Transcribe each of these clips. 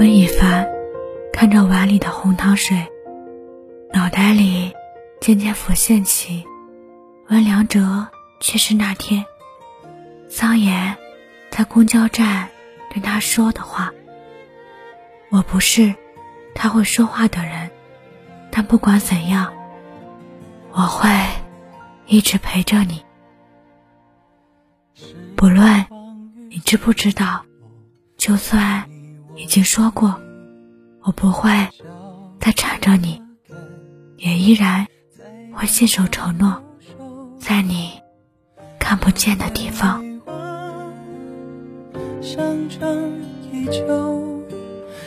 温以凡看着碗里的红糖水，脑袋里渐渐浮现起温良哲去世那天，桑延在公交站对他说的话。我不是他会说话的人，但不管怎样，我会一直陪着你。不论你知不知道，就算已经说过，我不会再缠着你，也依然会信守承诺，在你看不见的地方。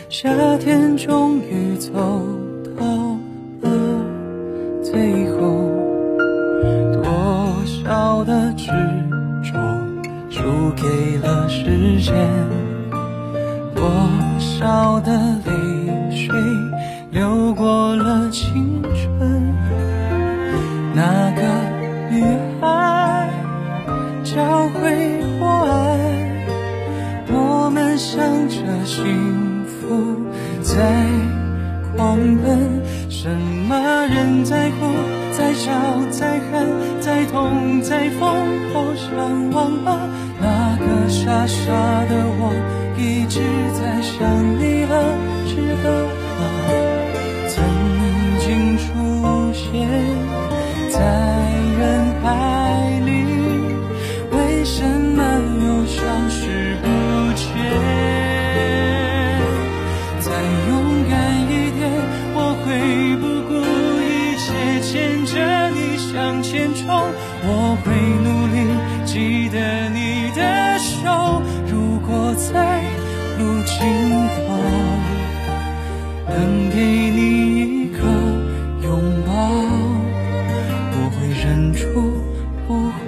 夏天终于走到了最后，多少的执着输给了时间，多少的泪水流过了青春。那个女孩教会我爱，我们向着幸福在狂奔，什么人在哭，在笑，在喊，在痛，在疯，好想忘了那个傻傻的我，一直在想你了，记得吗？曾经出现在人海里，为什么又消失不见？再勇敢一点，我会不顾一切牵着你向前冲，我会努力记得你的手。尽头能给你一个拥抱我会忍住不会